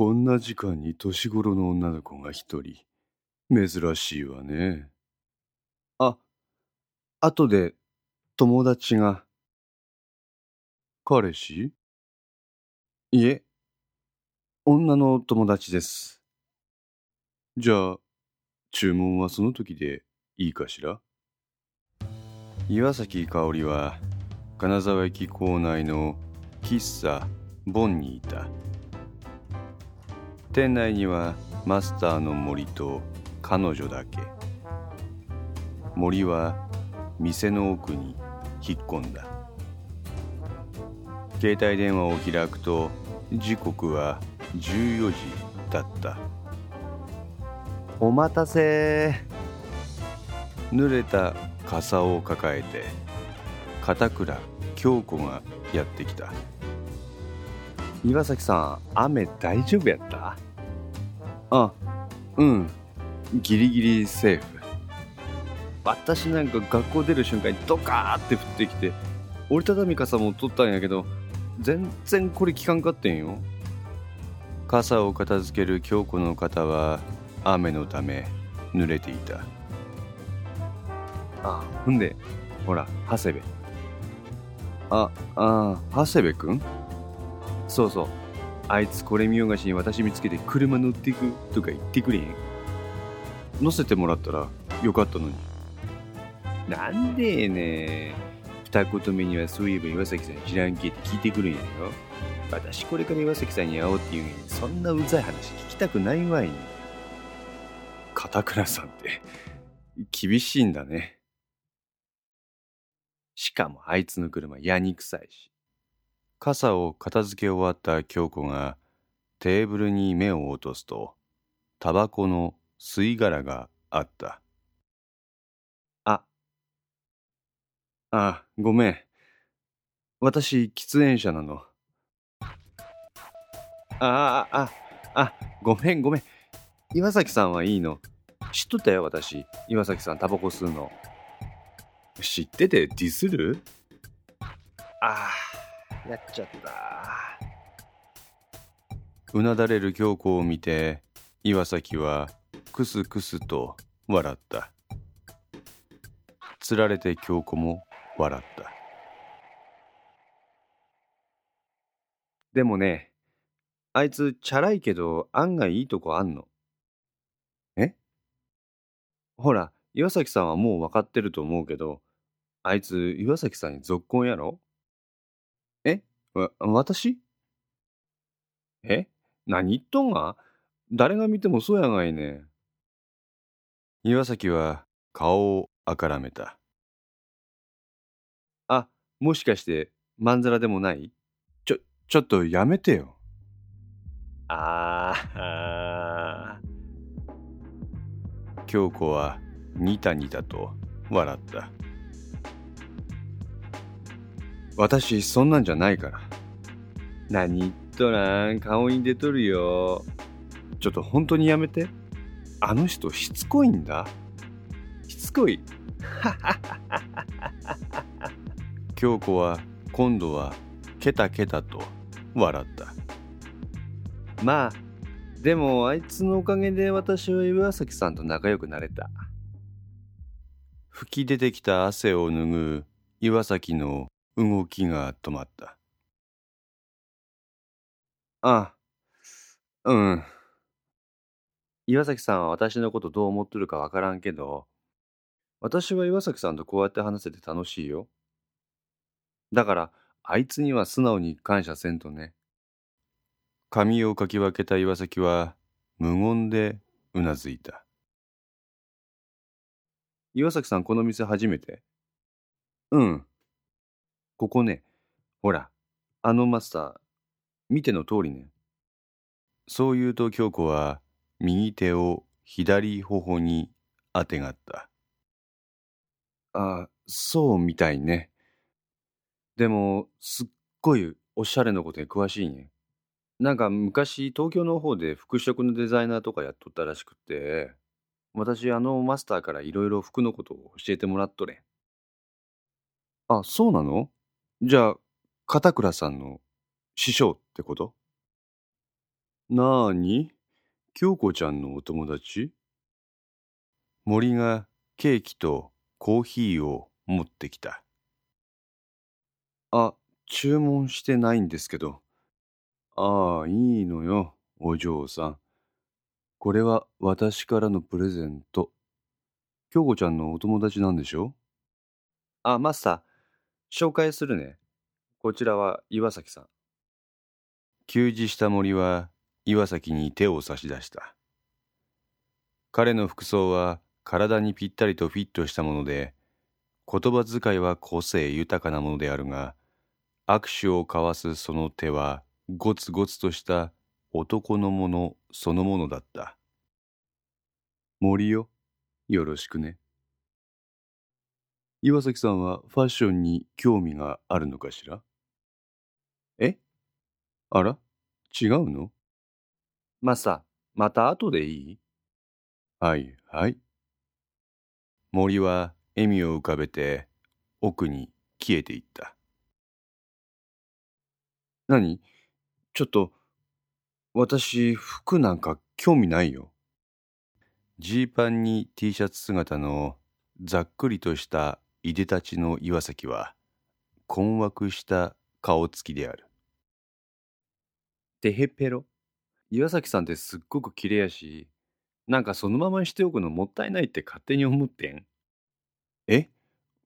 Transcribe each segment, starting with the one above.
こんな時間に年頃の女の子が一人。珍しいわね。あ、後で友達が。彼氏？いえ、女の友達です。じゃあ、注文はその時でいいかしら？岩崎香織は金沢駅構内の喫茶ボンにいた店内にはマスターの森と彼女だけ。森は店の奥に引っ込んだ。携帯電話を開くと時刻は14時だった。お待たせ。濡れた傘を抱えて片倉京子がやってきた。岩崎さん雨大丈夫やった？あうん。ギリギリセーフ。私なんか学校出る瞬間にドカーって降ってきて折りたたみ傘も取ったんやけど全然これ効かんかってんよ。傘を片付ける京子の肩は雨のため濡れていた。あほんでほら長谷部。ああ長谷部君そうそうあいつこれ見よがしに私見つけて車乗っていくとか言ってくれへん。乗せてもらったらよかったのに。なんでね二言目にはそういえば岩崎さん知らんけって聞いてくるんやよ私これから岩崎さんに会おうっていうのにそんなうざい話聞きたくないわいに。片倉さんって厳しいんだね。しかもあいつの車やにくさいし。傘を片付け終わった京子がテーブルに目を落とすとタバコの吸い殻があった。ああごめん。私喫煙者なの。ああああごめんごめん。岩崎さんはいいの？知っとったよ私。岩崎さんタバコ吸うの。知っててディスる？ああやっちゃった。うなだれる京子を見て岩崎はクスクスと笑った。つられて京子も笑った。でもねあいつチャラいけど案外いいとこあんの。え？ほら岩崎さんはもう分かってると思うけどあいつ岩崎さんに続婚やろ？えわ、私？え？何言っとんが？誰が見てもそうやがいね。岩崎は顔をあからめた。あ、もしかしてまんざらでもない？ちょ、ちょっとやめてよ。ああ。京子はニタニタと笑った。私そんなんじゃないから。何言っとらん顔に出とるよ。ちょっと本当にやめて。あの人しつこいんだ。しつこい。京子は今度はケタケタと笑った。まあでもあいつのおかげで私は岩崎さんと仲良くなれた。吹き出てきた汗を拭う岩崎の動きが止まった。ああ、うん。岩崎さんは私のことどう思ってるかわからんけど、私は岩崎さんとこうやって話せて楽しいよ。だから、あいつには素直に感謝せんとね。髪をかき分けた岩崎は無言でうなずいた。岩崎さんこの店初めて？うん。ここね、ほら、あのマスター、見ての通りね。そう言うと京子は右手を左頬にあてがった。あ、そうみたいね。でも、すっごいおしゃれなことに詳しいね。なんか昔東京の方で服飾のデザイナーとかやっとったらしくて、私あのマスターからいろいろ服のことを教えてもらっとれ。あ、そうなの？じゃあ、片倉さんの師匠ってこと？なあに？京子ちゃんのお友達？森がケーキとコーヒーを持ってきた。あ、注文してないんですけど。ああ、いいのよ、お嬢さん。これは私からのプレゼント。京子ちゃんのお友達なんでしょ？あ、マスター、紹介するね。こちらは岩崎さん。給仕した森は岩崎に手を差し出した。彼の服装は体にぴったりとフィットしたもので、言葉遣いは個性豊かなものであるが、握手を交わすその手はゴツゴツとした男のものそのものだった。森よ、よろしくね。岩崎さんはファッションに興味があるのかしら？え？あら？違うの？マサ、また後でいい？はいはい。森は笑みを浮かべて奥に消えていった。何？ちょっと、私、服なんか興味ないよ。ジーパンに T シャツ姿のざっくりとしたいでたちの岩崎は、困惑した顔つきである。てへぺろ。岩崎さんってすっごく綺麗やし、なんかそのままにしておくのもったいないって勝手に思ってん？え？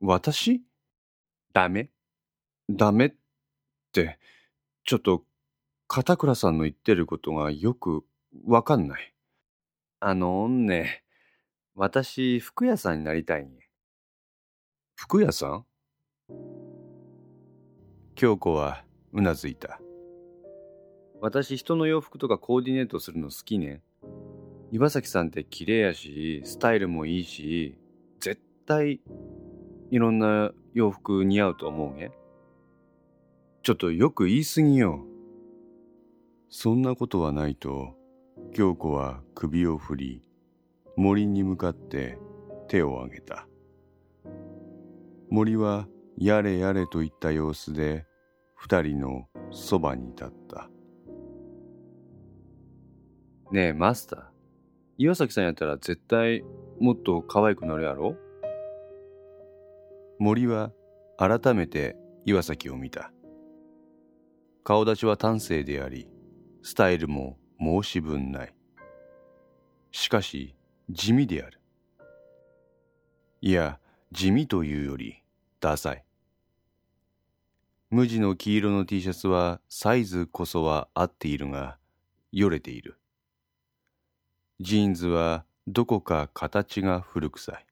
私？ダメダメって、ちょっと、片倉さんの言ってることがよくわかんない。あのね、私、服屋さんになりたいん服屋さん？京子はうなずいた。私、人の洋服とかコーディネートするの好きね。岩崎さんって綺麗やし、スタイルもいいし、絶対いろんな洋服似合うと思うね。ちょっとよく言い過ぎよ。そんなことはないと、京子は首を振り、森に向かって手を挙げた。森はやれやれといった様子で二人のそばに立った。ねえ、マスター。岩崎さんやったら絶対もっと可愛くなるやろ？森は改めて岩崎を見た。顔立ちは端正であり、スタイルも申し分ない。しかし、地味である。いや、地味というより、ダサい。無地の黄色の T シャツはサイズこそは合っているが、よれている。ジーンズはどこか形が古臭い。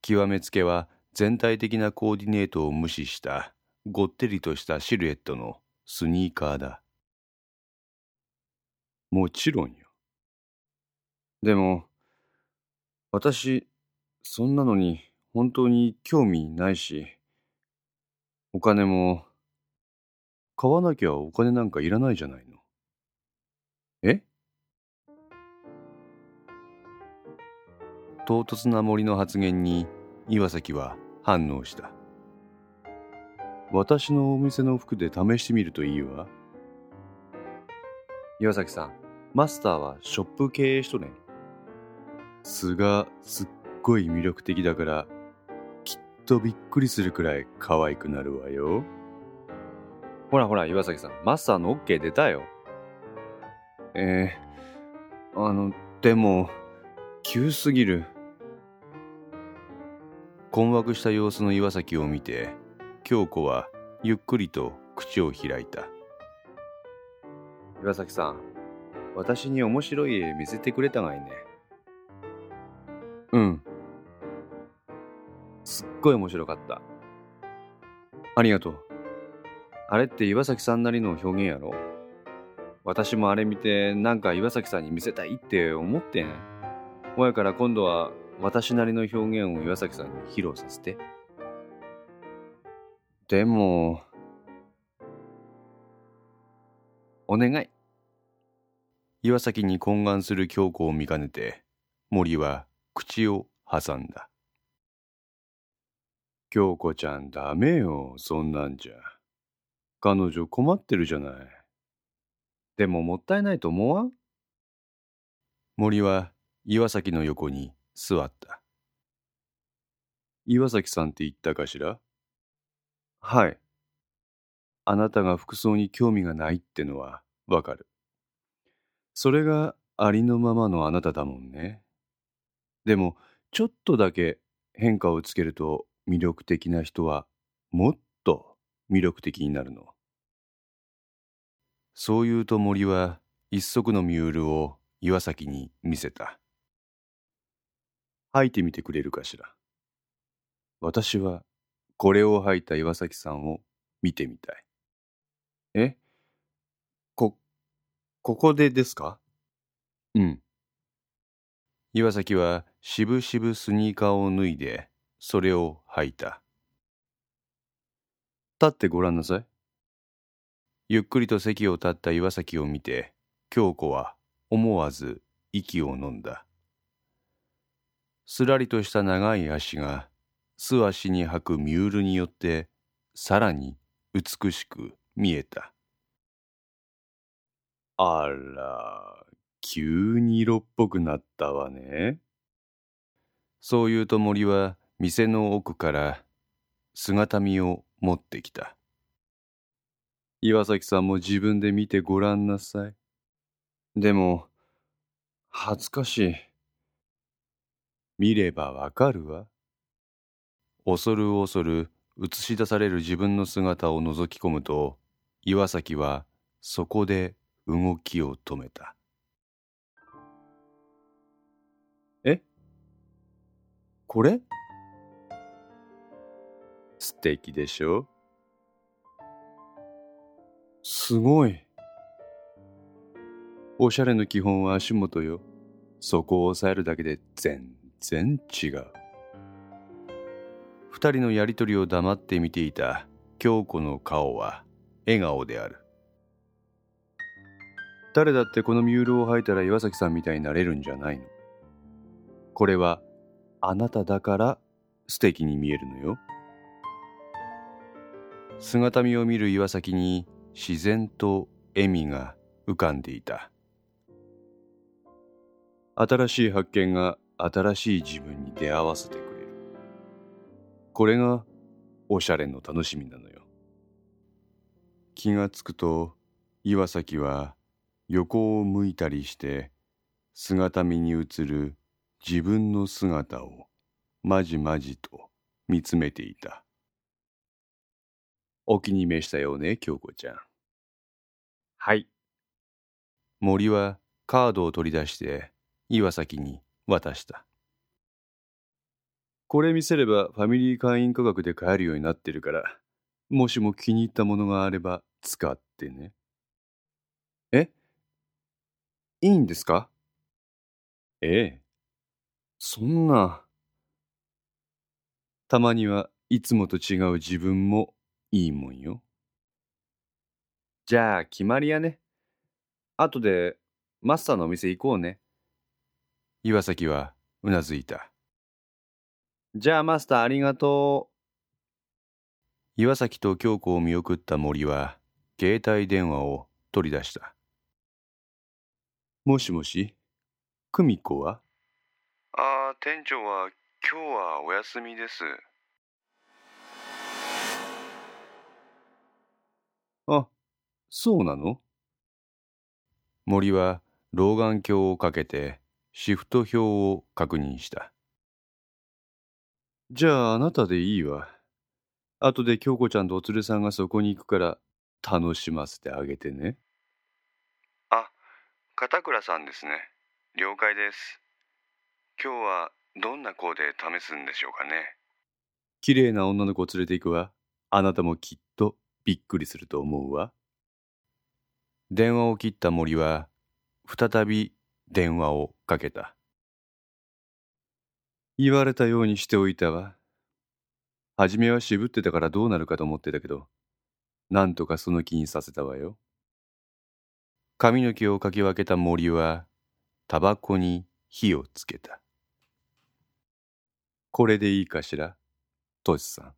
極めつけは全体的なコーディネートを無視したごってりとしたシルエットのスニーカーだ。もちろんよ。でも、私、そんなのに本当に興味ないし、お金も、買わなきゃお金なんかいらないじゃないの。え？唐突な森の発言に岩崎は反応した。私のお店の服で試してみるといいわ。岩崎さんマスターはショップ経営しとね。素がすっごい魅力的だからとびっくりするくらい可愛くなるわよ。ほらほら岩崎さんマスターの OK 出たよ。えー、あのでも急すぎる。困惑した様子の岩崎を見て京子はゆっくりと口を開いた。岩崎さん私に面白い絵見せてくれたがいね。うんごい面白かったありがとうあれって岩崎さんなりの表現やろ？私もあれ見てなんか岩崎さんに見せたいって思ってんほやから今度は私なりの表現を岩崎さんに披露させて。でも、お願い。岩崎に懇願する京子を見かねて、森は口を挟んだ。京子ちゃんダメよ、そんなんじゃ。彼女困ってるじゃない。でももったいないと思わん？森は岩崎の横に座った。岩崎さんって言ったかしら？はい。あなたが服装に興味がないってのはわかる。それがありのままのあなただもんね。でも、ちょっとだけ変化をつけると魅力的な人はもっと魅力的になるの。そう言うと森は一足のミュールを岩崎に見せた。履いてみてくれるかしら。私はこれを履いた岩崎さんを見てみたい。え？こ、ここでですか？うん。岩崎はしぶしぶスニーカーを脱いで、それを履いた。立ってごらんなさい。ゆっくりと席を立った岩崎を見て、京子は思わず息を飲んだ。すらりとした長い足が素足に履くミュールによってさらに美しく見えた。あら、急に色っぽくなったわね。そう言うと森は店の奥から姿見を持ってきた。岩崎さんも自分で見てごらんなさい。でも、恥ずかしい。見ればわかるわ。恐る恐る映し出される自分の姿を覗き込むと、岩崎はそこで動きを止めた。え？これ？素敵でしょ？すごい。おしゃれの基本は足元よ。そこを押さえるだけで全然違う。二人のやりとりを黙って見ていた京子の顔は笑顔である。誰だってこのミュールを履いたら岩崎さんみたいになれるんじゃないの？これはあなただから素敵に見えるのよ。姿見を見る岩崎に自然と笑みが浮かんでいた。新しい発見が新しい自分に出会わせてくれる。これがおしゃれの楽しみなのよ。気がつくと岩崎は横を向いたりして姿見に映る自分の姿をまじまじと見つめていた。お気に召したよね、京子ちゃん。はい。森はカードを取り出して岩崎に渡した。これ見せればファミリー会員価格で買えるようになってるから、もしも気に入ったものがあれば使ってね。え？いいんですか？ええ。そんな。たまにはいつもと違う自分もいいもんよ。じゃあ決まりやね。後でマスターのお店行こうね。岩崎はうなずいた。じゃあマスターありがとう。岩崎と京子を見送った森は携帯電話を取り出した。もしもし、久美子は？ああ、店長は今日はお休みです。あ、そうなの？森は老眼鏡をかけてシフト表を確認した。じゃああなたでいいわ。後で京子ちゃんとお連れさんがそこに行くから楽しませてあげてね。あ、片倉さんですね。了解です。今日はどんな子で試すんでしょうかね。綺麗な女の子を連れて行くわ。あなたもきっとびっくりすると思うわ。電話を切った森は、再び電話をかけた。言われたようにしておいたわ。はじめは渋ってたからどうなるかと思ってたけど、なんとかその気にさせたわよ。髪の毛をかき分けた森は、タバコに火をつけた。これでいいかしら、トシさん。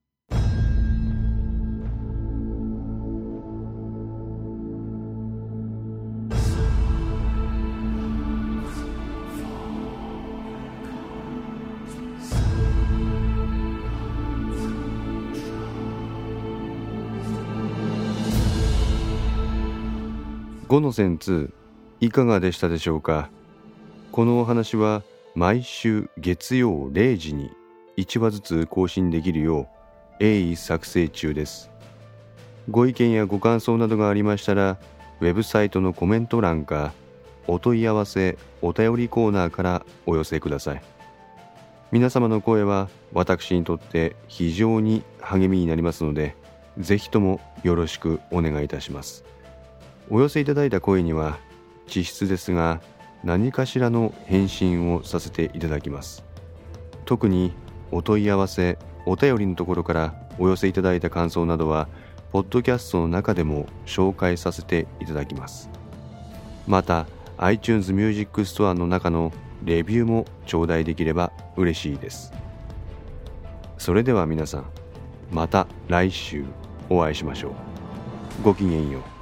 5の線2いかがでしたでしょうか？このお話は毎週月曜0時に1話ずつ更新できるよう鋭意作成中です。ご意見やご感想などがありましたらウェブサイトのコメント欄かお問い合わせお便りコーナーからお寄せください。皆様の声は私にとって非常に励みになりますのでぜひともよろしくお願いいたします。お寄せいただいた声には実質ですが何かしらの返信をさせていただきます。特にお問い合わせお便りのところからお寄せいただいた感想などはポッドキャストの中でも紹介させていただきます。また iTunes Music Store の中のレビューも頂戴できれば嬉しいです。それでは皆さんまた来週お会いしましょう。ごきげんよう。